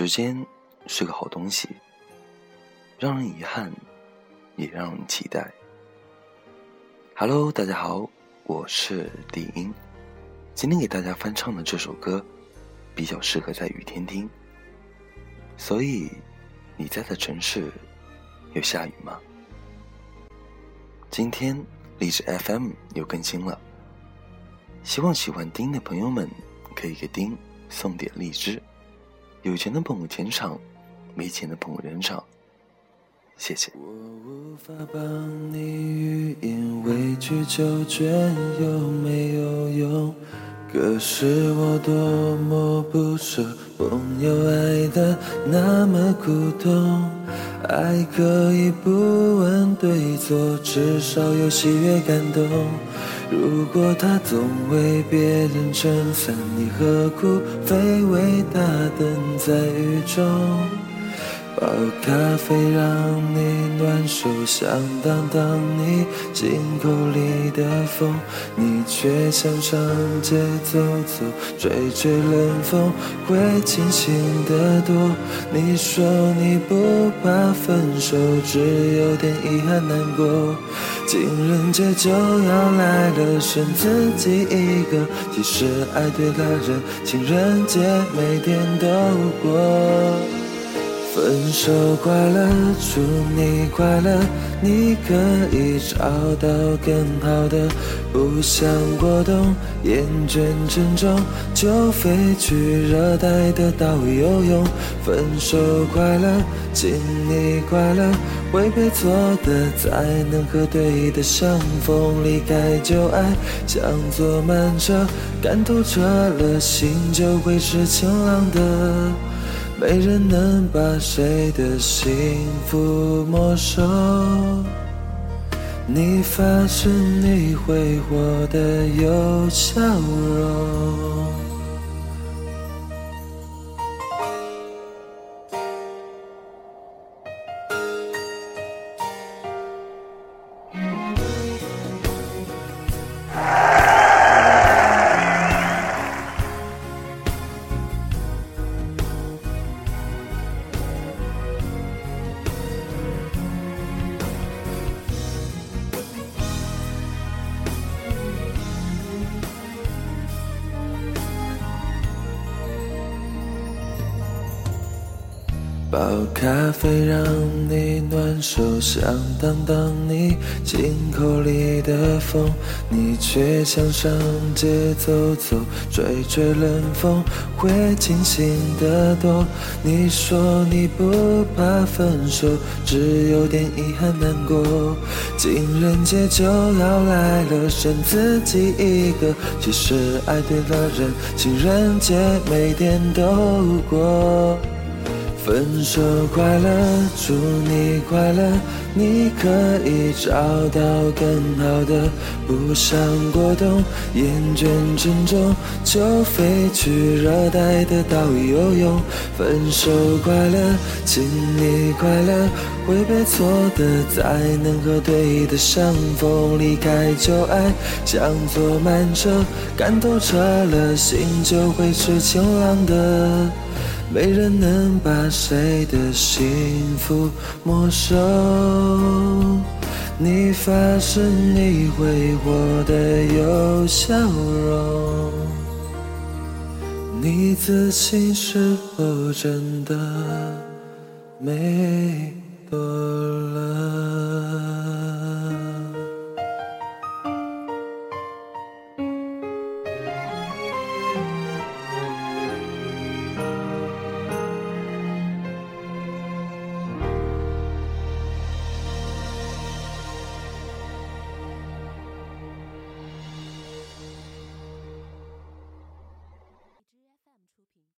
时间是个好东西，让人遗憾，也让人期待。Hello，大家好，我是丁英，今天给大家翻唱的这首歌，比较适合在雨天听。所以，你在的城市有下雨吗？今天荔枝 FM 又更新了，希望喜欢丁的朋友们可以给丁送点荔枝。有钱的朋友钱场，没钱的朋友人场，谢谢。我无法帮你语言委曲求全有没有用？可是我多么不舍，朋友爱的那么苦痛。爱可以不问对错，至少有喜悦感动。如果他总为别人撑伞，你何苦非为他等在雨中？泡咖啡让你暖手，想挡挡你进口里的风，你却想上街走走，吹吹冷风，会清醒得多。你说你不怕分手，只有点遗憾难过。情人节就要来了，剩自己一个。其实爱对了人，情人节每天都过。分手快乐，祝你快乐，你可以找到更好的。不想过冬，厌倦沉重，就飞去热带的岛游泳。分手快乐，请你快乐，会被错的才能和对的相逢。离开旧爱，像坐慢车，赶透彻了，心就会是晴朗的。没人能把谁的幸福没收。你发誓你会活得有笑容。泡咖啡让你暖手，想挡挡你进口里的风，你却想上街走走，吹吹冷风，会清醒得多。你说你不怕分手，只有点遗憾难过。情人节就要来了，剩自己一个。其实爱对了人，情人节每天都过。分手快乐，祝你快乐，你可以找到更好的。不想过冬，厌倦沉重，就飞去热带的岛屿游泳。分手快乐，请你快乐，会被错的才能和对的相逢。离开旧爱，像坐慢车，看透彻了，心就会是晴朗的。没人能把谁的幸福没收。你发誓你会活得有笑容，你自信是否真的没多？